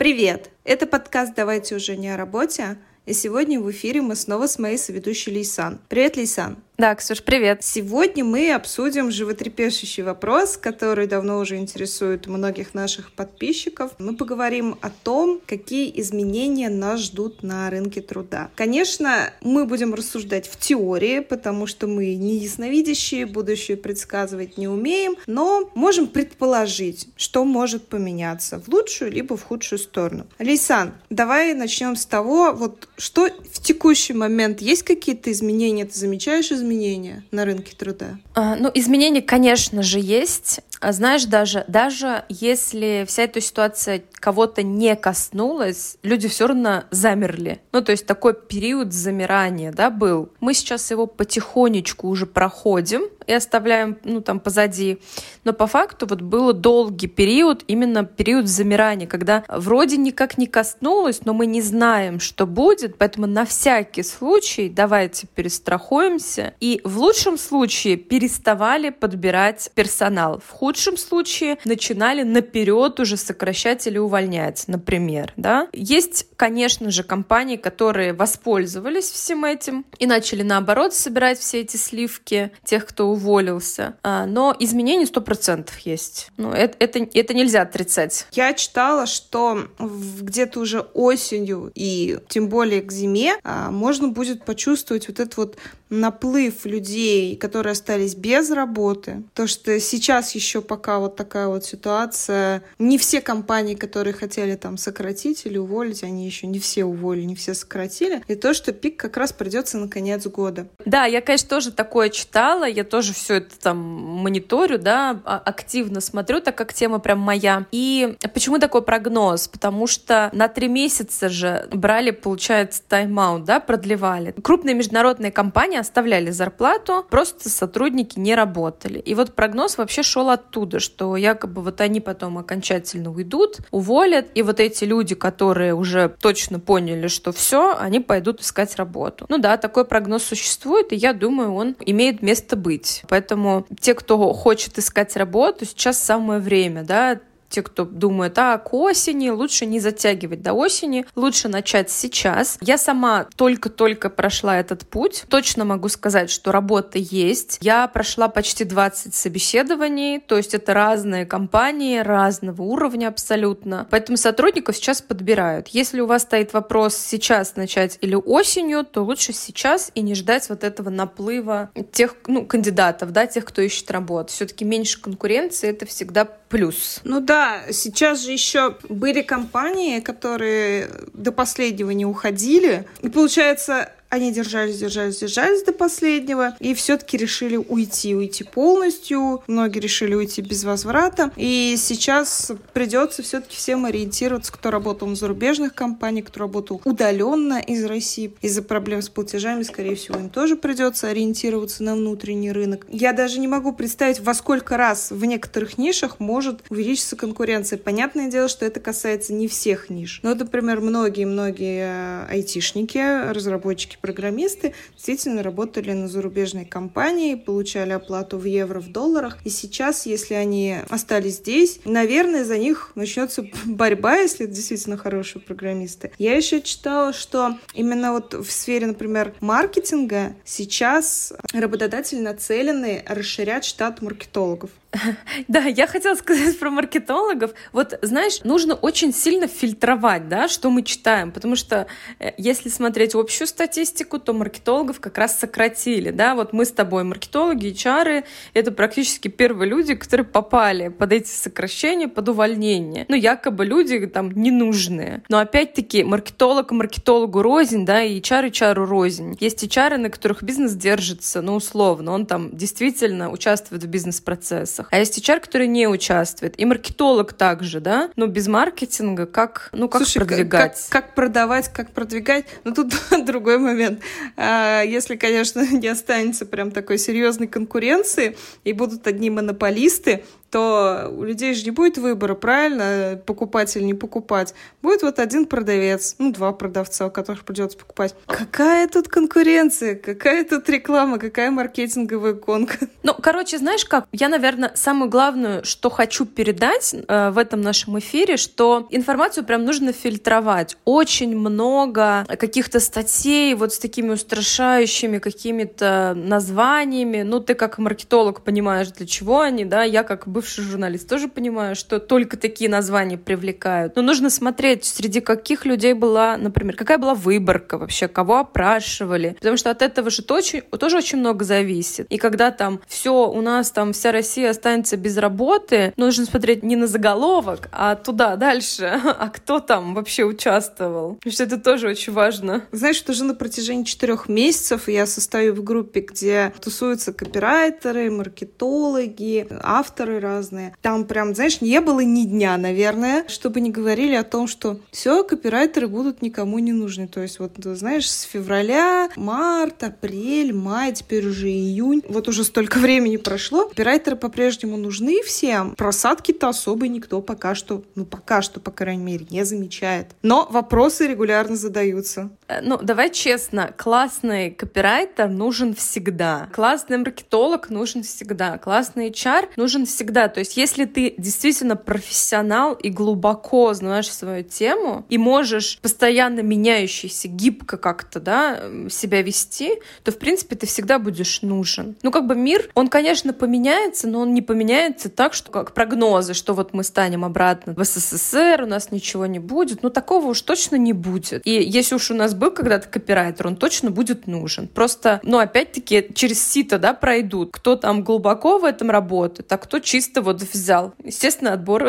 Привет! Это подкаст «Давайте уже не о работе», и сегодня в эфире мы снова с моей соведущей Лейсан. Привет, Лейсан! Да, Ксюш, привет. Сегодня мы обсудим животрепещущий вопрос, который давно уже интересует многих наших подписчиков. Мы поговорим о том, какие изменения нас ждут на рынке труда. Конечно, мы будем рассуждать в теории, потому что мы не ясновидящие, будущее предсказывать не умеем, но можем предположить, что может поменяться в лучшую либо в худшую сторону. Лейсан, давай начнем с того, вот что в текущий момент есть какие-то изменения, ты замечаешь изменения? Изменения на рынке труда? А, ну, изменения, конечно же, есть. А знаешь, даже, даже если вся эта ситуация кого-то не коснулась, люди все равно замерли. Ну, то есть такой период замирания, да, был. Мы сейчас его потихонечку уже проходим и оставляем, ну, там, позади. Но по факту вот был долгий период, именно период замирания, когда вроде никак не коснулось, но мы не знаем, что будет, поэтому на всякий случай давайте перестрахуемся. И в лучшем случае переставали подбирать персонал. В худшем случае начинали наперед уже сокращать или увольнять, например, да. Есть, конечно же, компании, которые воспользовались всем этим и начали, наоборот, собирать все эти сливки тех, кто уволился. А, но изменений 100% есть. Ну, это, это, это нельзя отрицать. Я читала, что где-то уже осенью и тем более к зиме а, можно будет почувствовать вот этот вот наплыв людей, которые остались без работы. То, что сейчас еще пока вот такая вот ситуация, не все компании, которые хотели там сократить или уволить, они еще не все уволили, не все сократили. И то, что пик как раз придется на конец года. Да, я, конечно, тоже такое читала, я тоже все это там мониторю, да, а, активно смотрю, так как тема прям моя. И почему такой прогноз? Потому что на три месяца же брали, получается, тайм-аут, да, продлевали. Крупные международные компании оставляли зарплату, просто сотрудники не работали. И вот прогноз вообще шел оттуда, что якобы вот они потом окончательно уйдут, уволят, и вот эти люди, которые уже точно поняли, что все, они пойдут искать работу. Ну да, такой прогноз существует, и я думаю, он имеет место быть. Поэтому те, кто хочет искать работу, сейчас самое время, да, те, кто думает, а, к осени, лучше не затягивать до осени, лучше начать сейчас. Я сама только-только прошла этот путь. Точно могу сказать, что работа есть. Я прошла почти 20 собеседований, то есть это разные компании, разного уровня абсолютно. Поэтому сотрудников сейчас подбирают. Если у вас стоит вопрос сейчас начать или осенью, то лучше сейчас и не ждать вот этого наплыва тех ну, кандидатов, да, тех, кто ищет работу. Все-таки меньше конкуренции — это всегда плюс. Ну да, сейчас же еще были компании, которые до последнего не уходили. И получается, они держались, держались, держались до последнего и все-таки решили уйти, уйти полностью. Многие решили уйти без возврата. И сейчас придется все-таки всем ориентироваться, кто работал в зарубежных компаниях, кто работал удаленно из России. Из-за проблем с платежами, скорее всего, им тоже придется ориентироваться на внутренний рынок. Я даже не могу представить, во сколько раз в некоторых нишах может увеличиться конкуренция. Понятное дело, что это касается не всех ниш. Но, например, многие-многие айтишники, разработчики программисты действительно работали на зарубежной компании, получали оплату в евро, в долларах. И сейчас, если они остались здесь, наверное, за них начнется борьба, если это действительно хорошие программисты. Я еще читала, что именно вот в сфере, например, маркетинга сейчас работодатели нацелены расширять штат маркетологов. Да, я хотела сказать про маркетологов. Вот, знаешь, нужно очень сильно фильтровать, да, что мы читаем, потому что э, если смотреть общую статистику, то маркетологов как раз сократили, да, вот мы с тобой маркетологи, HR, это практически первые люди, которые попали под эти сокращения, под увольнение. Ну, якобы люди там ненужные. Но опять-таки маркетолог маркетологу рознь, да, и HR HR рознь. Есть HR, на которых бизнес держится, ну, условно, он там действительно участвует в бизнес-процессах, процессах. А есть HR, который не участвует. И маркетолог также, да? Но без маркетинга как, ну, как Слушай, продвигать? Как, как продавать, как продвигать? Ну, тут другой момент. А, если, конечно, не останется прям такой серьезной конкуренции и будут одни монополисты, то у людей же не будет выбора, правильно, покупать или не покупать. Будет вот один продавец, ну, два продавца, у которых придется покупать. Какая тут конкуренция, какая тут реклама, какая маркетинговая гонка? Ну, короче, знаешь как? Я, наверное, самую главную, что хочу передать э, в этом нашем эфире, что информацию прям нужно фильтровать. Очень много каких-то статей вот с такими устрашающими какими-то названиями. Ну, ты как маркетолог понимаешь, для чего они, да? Я как бывший журналист тоже понимаю, что только такие названия привлекают. Но нужно смотреть, среди каких людей была, например, какая была выборка вообще, кого опрашивали. Потому что от этого же тоже, тоже очень много зависит. И когда там все, у нас там вся Россия останется без работы, нужно смотреть не на заголовок, а туда, дальше. А кто там вообще участвовал? Потому что это тоже очень важно. Знаешь, уже на протяжении четырех месяцев я состою в группе, где тусуются копирайтеры, маркетологи, авторы разные. Там прям, знаешь, не было ни дня, наверное, чтобы не говорили о том, что все, копирайтеры будут никому не нужны. То есть вот, знаешь, с февраля, март, апрель, май, теперь уже июнь, вот уже столько времени прошло, копирайтеры по-прежнему нужны всем. Просадки-то особо никто пока что, ну пока что, по крайней мере, не замечает. Но вопросы регулярно задаются. Э, ну, давай честно, классный копирайтер нужен всегда. Классный маркетолог нужен всегда. Классный HR нужен всегда. То есть, если ты действительно профессионал и глубоко знаешь свою тему и можешь постоянно меняющийся, гибко как-то, да, себя вести, то, в принципе, ты всегда будешь нужен. Ну, как бы мир, он, конечно, поменяется, но он не поменяется так, что как прогнозы, что вот мы станем обратно в СССР, у нас ничего не будет. Ну, такого уж точно не будет. И если уж у нас был когда-то копирайтер, он точно будет нужен. Просто, ну, опять-таки, через сито, да, пройдут. Кто там глубоко в этом работает, а кто чисто вот взял. Естественно, отбор.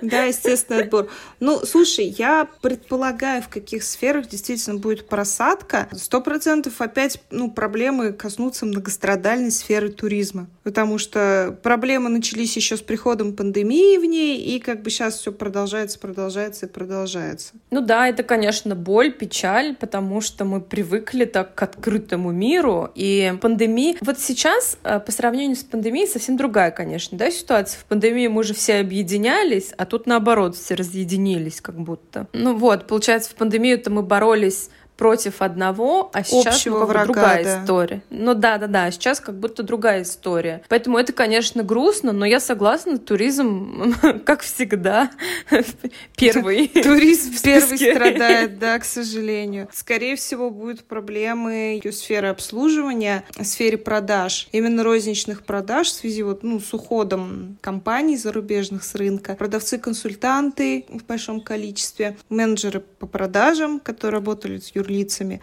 Да, естественно, отбор. Ну, слушай, я предполагаю, в каких сферах действительно будет просадка. Сто процентов опять, ну, проблемы коснутся многострадальной сферы туризма. Потому что проблемы начались еще с приходом пандемии в ней, и как бы сейчас все продолжается, продолжается и продолжается. Ну да, это, конечно, боль, печаль, потому что мы привыкли так к открытому миру, и пандемия... Вот сейчас, э, по сравнению с пандемией, совсем другая, конечно, да, ситуация. В пандемии мы же все объединялись, а тут наоборот все разъединились как будто. Ну вот, получается, в пандемию-то мы боролись против одного, а сейчас Общего ну, как врага, другая да. история. Ну да, да, да, сейчас как будто другая история. Поэтому это, конечно, грустно, но я согласна, туризм, как всегда, первый. Туризм первый страдает, да, к сожалению. Скорее всего, будут проблемы в сфере обслуживания, в сфере продаж. Именно розничных продаж в связи вот, ну, с уходом компаний зарубежных с рынка. Продавцы-консультанты в большом количестве, менеджеры по продажам, которые работали с юрлицами,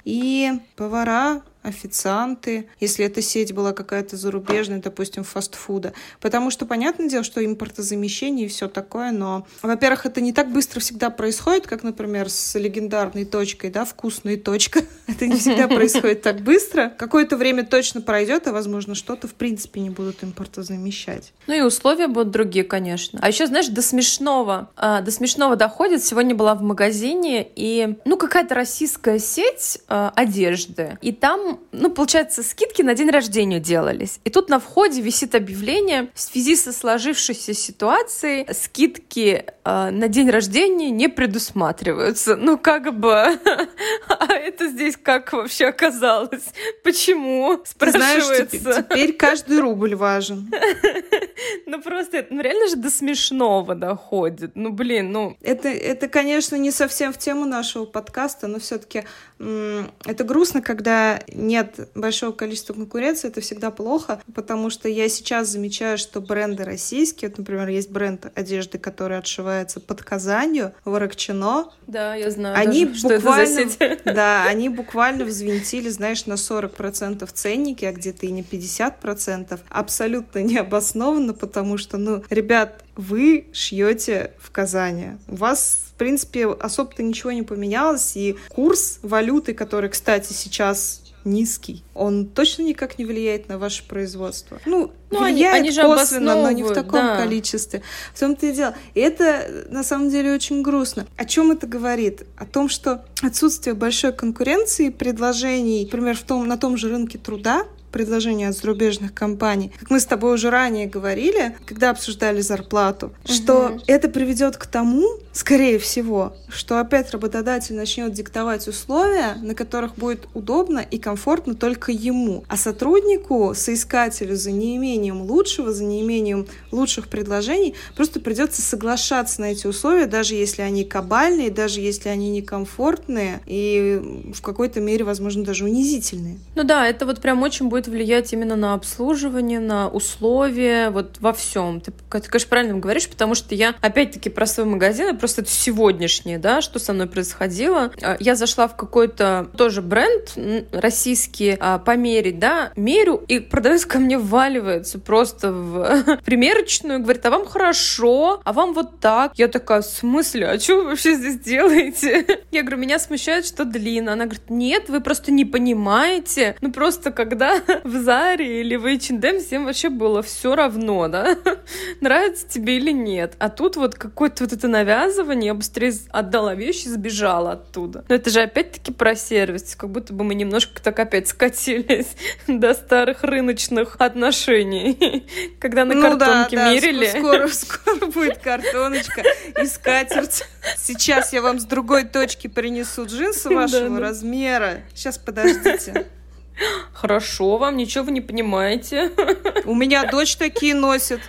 и повара, официанты, если эта сеть была какая-то зарубежная, допустим, фастфуда. Потому что, понятное дело, что импортозамещение и все такое, но, во-первых, это не так быстро всегда происходит, как, например, с легендарной точкой, да, вкусной точка. Это не всегда происходит так быстро. Какое-то время точно пройдет, а, возможно, что-то, в принципе, не будут импортозамещать. Ну и условия будут другие, конечно. А еще, знаешь, до смешного, а, до смешного доходит. Сегодня была в магазине, и, ну, какая-то российская сеть а, одежды. И там, ну, получается, скидки на день рождения делались. И тут на входе висит объявление в связи со сложившейся ситуацией скидки а, на день рождения не предусматриваются. Ну, как бы, а это здесь как вообще оказалось? Почему? Ты знаешь, Спрашивается. теп- теперь каждый рубль важен. Ну просто, это, ну реально же до смешного доходит. Ну блин, ну... Это, это, конечно, не совсем в тему нашего подкаста, но все-таки это грустно, когда нет большого количества конкуренции, это всегда плохо, потому что я сейчас замечаю, что бренды российские, вот, например, есть бренд одежды, который отшивается под Казанью, Ворокчино, Да, я знаю. они даже, что это буквально, да, они буквально взвинтили, знаешь, на 40% ценники, а где-то и не 50%. Абсолютно необоснованно, потому что, ну, ребят, вы шьете в Казани. У вас в принципе, особо-то ничего не поменялось, и курс валюты, который, кстати, сейчас низкий, он точно никак не влияет на ваше производство. Ну, Ну, они- влияет они же косвенно, но не в таком да. количестве. В том-то и дело. И это, на самом деле, очень грустно. О чем это говорит? О том, что отсутствие большой конкуренции, предложений, например, в том, на том же рынке труда, предложения от зарубежных компаний. Как мы с тобой уже ранее говорили, когда обсуждали зарплату, угу. что это приведет к тому, скорее всего, что опять работодатель начнет диктовать условия, на которых будет удобно и комфортно только ему. А сотруднику, соискателю за неимением лучшего, за неимением лучших предложений, просто придется соглашаться на эти условия, даже если они кабальные, даже если они некомфортные и в какой-то мере, возможно, даже унизительные. Ну да, это вот прям очень будет влиять именно на обслуживание, на условия, вот во всем. Ты, ты конечно, правильно говоришь, потому что я, опять-таки, про свой магазин, просто это сегодняшнее, да, что со мной происходило. А, я зашла в какой-то тоже бренд российский а, померить, да, мерю, и продавец ко мне вваливается просто в примерочную, говорит, а вам хорошо, а вам вот так. Я такая, в смысле, а что вы вообще здесь делаете? Я говорю, меня смущает, что длинно. Она говорит, нет, вы просто не понимаете. Ну просто когда в Заре или в H&M всем вообще было все равно, да, нравится тебе или нет. А тут вот какое-то вот это навязывание, я быстрее отдала вещи и сбежала оттуда. Но это же опять-таки про сервис, как будто бы мы немножко так опять скатились до старых рыночных отношений, когда на ну, картонке да, да, мерили. Скоро, скоро будет картоночка и скатерть. Сейчас я вам с другой точки принесу джинсы вашего да, да. размера. Сейчас подождите. Хорошо, вам ничего вы не понимаете. У меня дочь такие носит.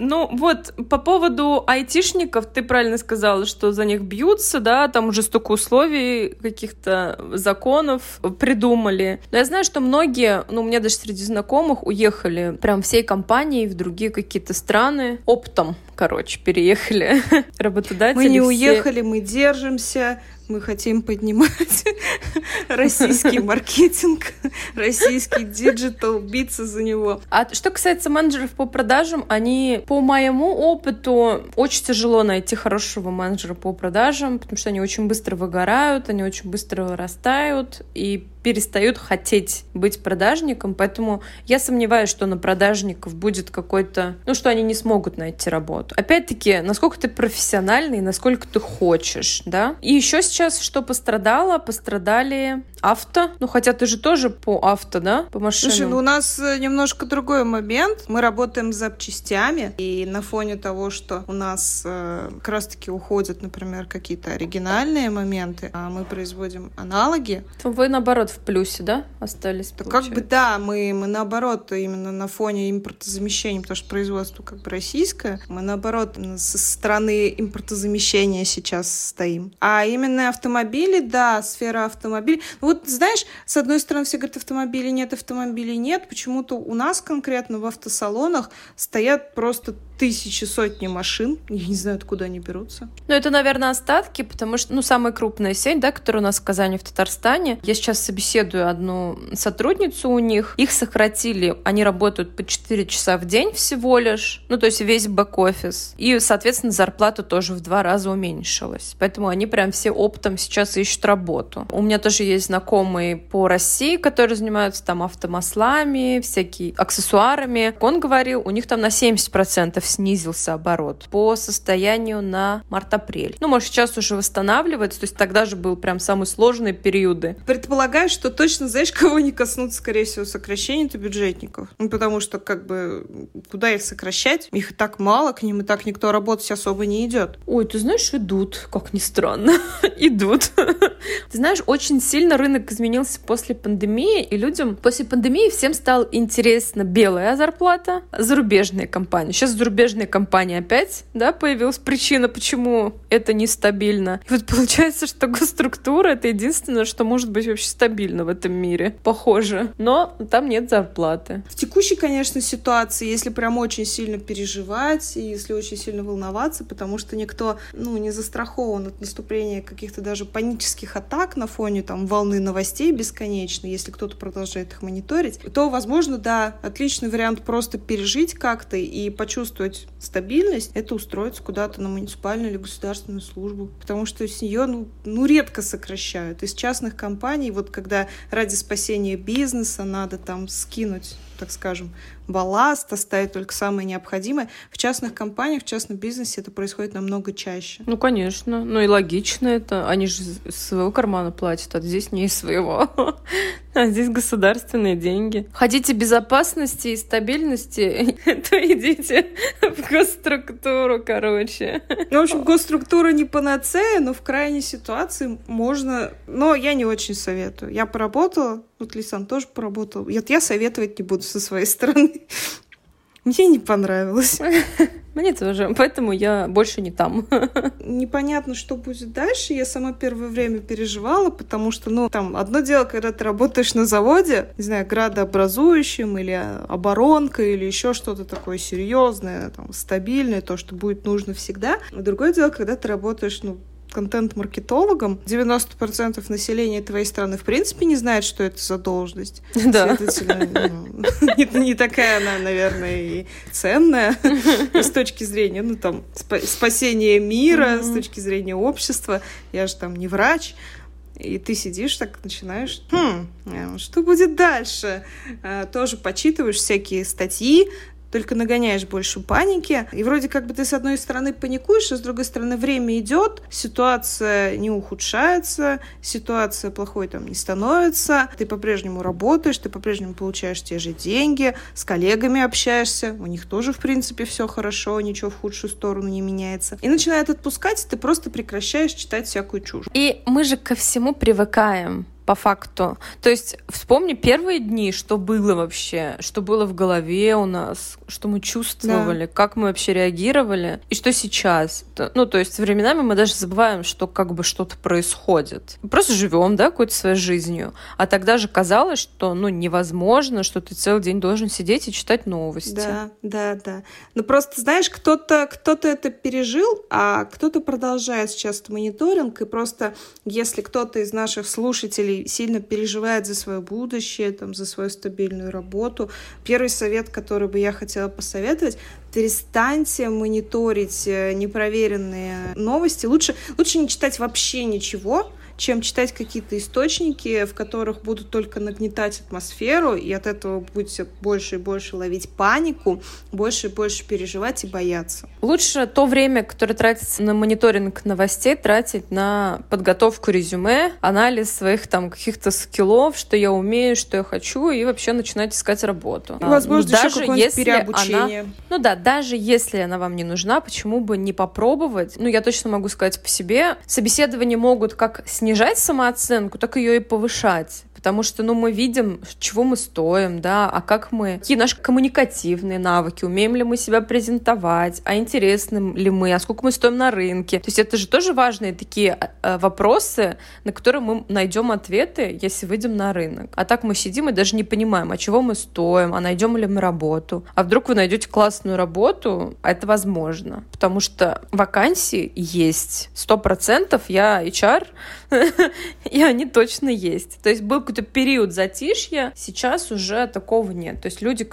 Ну вот, по поводу айтишников, ты правильно сказала, что за них бьются, да, там уже столько условий, каких-то законов придумали. Но я знаю, что многие, ну, у меня даже среди знакомых уехали прям всей компанией в другие какие-то страны оптом, короче, переехали работодатели. Мы не все... уехали, мы держимся, мы хотим поднимать российский маркетинг, российский digital, биться за него. А что касается менеджеров по продажам, они, по моему опыту, очень тяжело найти хорошего менеджера по продажам, потому что они очень быстро выгорают, они очень быстро вырастают, и перестают хотеть быть продажником, поэтому я сомневаюсь, что на продажников будет какой-то, ну, что они не смогут найти работу. Опять-таки, насколько ты профессиональный, насколько ты хочешь, да. И еще сейчас что пострадало? Пострадали авто. Ну, хотя ты же тоже по авто, да, по машинам? Слушай, ну у нас э, немножко другой момент. Мы работаем с запчастями, и на фоне того, что у нас э, как раз-таки уходят, например, какие-то оригинальные моменты, а мы производим аналоги. То вы, наоборот, в плюсе, да, остались, то Как бы да, мы, мы наоборот, именно на фоне импортозамещения, потому что производство как бы российское, мы наоборот со стороны импортозамещения сейчас стоим. А именно автомобили, да, сфера автомобилей. Вот знаешь, с одной стороны все говорят, автомобилей нет, автомобилей нет. Почему-то у нас конкретно в автосалонах стоят просто тысячи, сотни машин. Я не знаю, откуда они берутся. Ну, это, наверное, остатки, потому что, ну, самая крупная сеть, да, которая у нас в Казани, в Татарстане. Я сейчас собеседую одну сотрудницу у них. Их сократили. Они работают по 4 часа в день всего лишь. Ну, то есть весь бэк-офис. И, соответственно, зарплата тоже в два раза уменьшилась. Поэтому они прям все оптом сейчас ищут работу. У меня тоже есть знакомые по России, которые занимаются там автомаслами, всякие аксессуарами. Он говорил, у них там на 70% снизился оборот по состоянию на март-апрель. Ну, может, сейчас уже восстанавливается, то есть тогда же был прям самые сложные периоды. Предполагаю, что точно знаешь, кого не коснуться, скорее всего, сокращения это бюджетников. Ну, потому что, как бы, куда их сокращать? Их и так мало, к ним и так никто работать особо не идет. Ой, ты знаешь, идут, как ни странно, идут. Ты знаешь, очень сильно рынок изменился после пандемии, и людям после пандемии всем стало интересно белая зарплата, зарубежные компании. Сейчас зарубежные зарубежные компании опять, да, появилась причина, почему это нестабильно. И вот получается, что госструктура — это единственное, что может быть вообще стабильно в этом мире. Похоже. Но там нет зарплаты. В текущей, конечно, ситуации, если прям очень сильно переживать, и если очень сильно волноваться, потому что никто, ну, не застрахован от наступления каких-то даже панических атак на фоне там волны новостей бесконечной, если кто-то продолжает их мониторить, то, возможно, да, отличный вариант просто пережить как-то и почувствовать почувствовать стабильность, это устроиться куда-то на муниципальную или государственную службу. Потому что с нее ну, ну, редко сокращают. Из частных компаний, вот когда ради спасения бизнеса надо там скинуть так скажем, балласт, оставить только самое необходимое. В частных компаниях, в частном бизнесе это происходит намного чаще. Ну, конечно. Ну и логично это. Они же из своего кармана платят, а здесь не из своего. А здесь государственные деньги. Хотите безопасности и стабильности, то идите в госструктуру, короче. Ну, в общем, госструктура не панацея, но в крайней ситуации можно... Но я не очень советую. Я поработала, вот Лисан тоже поработал. Вот я советовать не буду со своей стороны. Мне не понравилось. Мне тоже, поэтому я больше не там. Непонятно, что будет дальше. Я сама первое время переживала, потому что, ну, там, одно дело, когда ты работаешь на заводе, не знаю, градообразующим или оборонкой, или еще что-то такое серьезное, там, стабильное, то, что будет нужно всегда. А другое дело, когда ты работаешь, ну, контент-маркетологом, 90% населения твоей страны в принципе не знает, что это за должность. Да. Следовательно, ну, не, не такая она, наверное, и ценная с точки зрения, ну, там, спасения мира, с точки зрения общества. Я же там не врач. И ты сидишь так, начинаешь, хм, э, что будет дальше? Э, тоже почитываешь всякие статьи, только нагоняешь больше паники. И вроде как бы ты с одной стороны паникуешь, а с другой стороны время идет, ситуация не ухудшается, ситуация плохой там не становится, ты по-прежнему работаешь, ты по-прежнему получаешь те же деньги, с коллегами общаешься, у них тоже, в принципе, все хорошо, ничего в худшую сторону не меняется. И начинает отпускать, ты просто прекращаешь читать всякую чушь. И мы же ко всему привыкаем по факту. То есть вспомни первые дни, что было вообще, что было в голове у нас, что мы чувствовали, да. как мы вообще реагировали, и что сейчас. Ну, то есть временами мы даже забываем, что как бы что-то происходит. просто живем, да, какой-то своей жизнью. А тогда же казалось, что, ну, невозможно, что ты целый день должен сидеть и читать новости. Да, да, да. Ну, просто, знаешь, кто-то кто то это пережил, а кто-то продолжает сейчас мониторинг, и просто если кто-то из наших слушателей сильно переживает за свое будущее, там, за свою стабильную работу. Первый совет, который бы я хотела посоветовать, перестаньте мониторить э, непроверенные новости. Лучше, лучше не читать вообще ничего, чем читать какие-то источники, в которых будут только нагнетать атмосферу, и от этого будете больше и больше ловить панику, больше и больше переживать и бояться. Лучше то время, которое тратится на мониторинг новостей, тратить на подготовку резюме, анализ своих там каких-то скиллов, что я умею, что я хочу, и вообще начинать искать работу. Возможно, ну, даже если переобучение. Она, ну да, даже если она вам не нужна, почему бы не попробовать? Ну, я точно могу сказать по себе. Собеседования могут как снизить снижать самооценку, так ее и повышать потому что, ну, мы видим, чего мы стоим, да, а как мы, какие наши коммуникативные навыки, умеем ли мы себя презентовать, а интересны ли мы, а сколько мы стоим на рынке. То есть это же тоже важные такие э, вопросы, на которые мы найдем ответы, если выйдем на рынок. А так мы сидим и даже не понимаем, а чего мы стоим, а найдем ли мы работу. А вдруг вы найдете классную работу, а это возможно, потому что вакансии есть. Сто процентов я HR, и они точно есть. То есть был какой-то период затишья, сейчас уже такого нет. То есть люди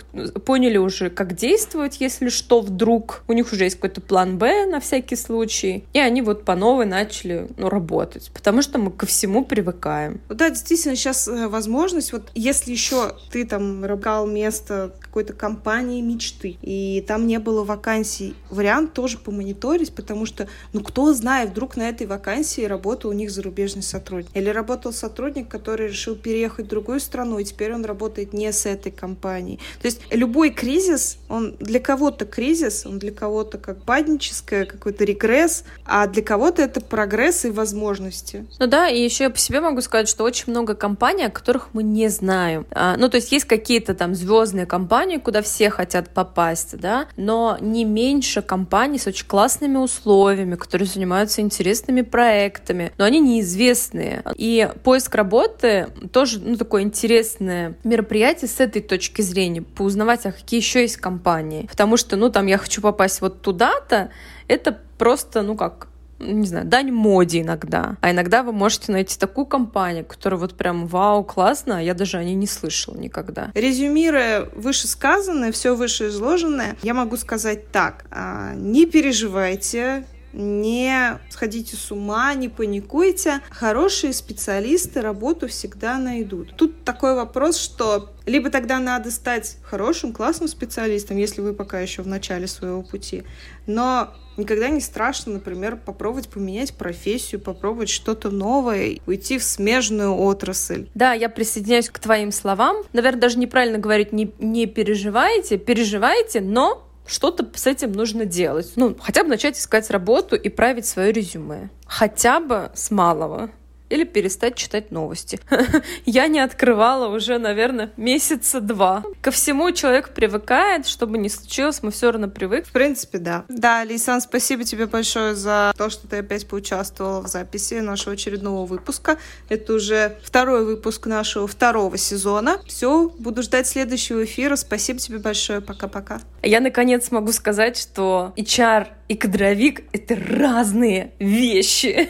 поняли уже, как действовать, если что, вдруг. У них уже есть какой-то план Б на всякий случай. И они вот по новой начали ну, работать. Потому что мы ко всему привыкаем. Да, действительно, сейчас э, возможность, вот если еще ты там рабгал место какой-то компании мечты, и там не было вакансий, вариант тоже помониторить, потому что, ну, кто знает, вдруг на этой вакансии работал у них зарубежный сотрудник. Или работал сотрудник, который решил переехать в другую страну, и теперь он работает не с этой компанией. То есть любой кризис, он для кого-то кризис, он для кого-то как бадническое, какой-то регресс, а для кого-то это прогресс и возможности. Ну да, и еще я по себе могу сказать, что очень много компаний, о которых мы не знаем. А, ну, то есть есть какие-то там звездные компании, куда все хотят попасть, да, но не меньше компаний с очень классными условиями, которые занимаются интересными проектами, но они неизвестные. И поиск работы тоже ну, такое интересное мероприятие с этой точки зрения, поузнавать, а какие еще есть компании. Потому что, ну, там, я хочу попасть вот туда-то, это просто, ну, как не знаю, дань моде иногда. А иногда вы можете найти такую компанию, которая вот прям вау, классно, а я даже о ней не слышала никогда. Резюмируя вышесказанное, все вышеизложенное, я могу сказать так. А, не переживайте, не сходите с ума, не паникуйте. Хорошие специалисты работу всегда найдут. Тут такой вопрос, что либо тогда надо стать хорошим, классным специалистом, если вы пока еще в начале своего пути. Но никогда не страшно, например, попробовать поменять профессию, попробовать что-то новое, уйти в смежную отрасль. Да, я присоединяюсь к твоим словам. Наверное, даже неправильно говорить не, не переживайте, переживайте, но что-то с этим нужно делать. Ну, хотя бы начать искать работу и править свое резюме. Хотя бы с малого или перестать читать новости. Я не открывала уже, наверное, месяца два. Ко всему человек привыкает, чтобы не случилось, мы все равно привык. В принципе, да. Да, Лисан, спасибо тебе большое за то, что ты опять поучаствовала в записи нашего очередного выпуска. Это уже второй выпуск нашего второго сезона. Все, буду ждать следующего эфира. Спасибо тебе большое. Пока-пока. Я наконец могу сказать, что HR и кадровик — это разные вещи.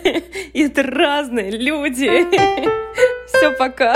И это разные люди. Все, пока.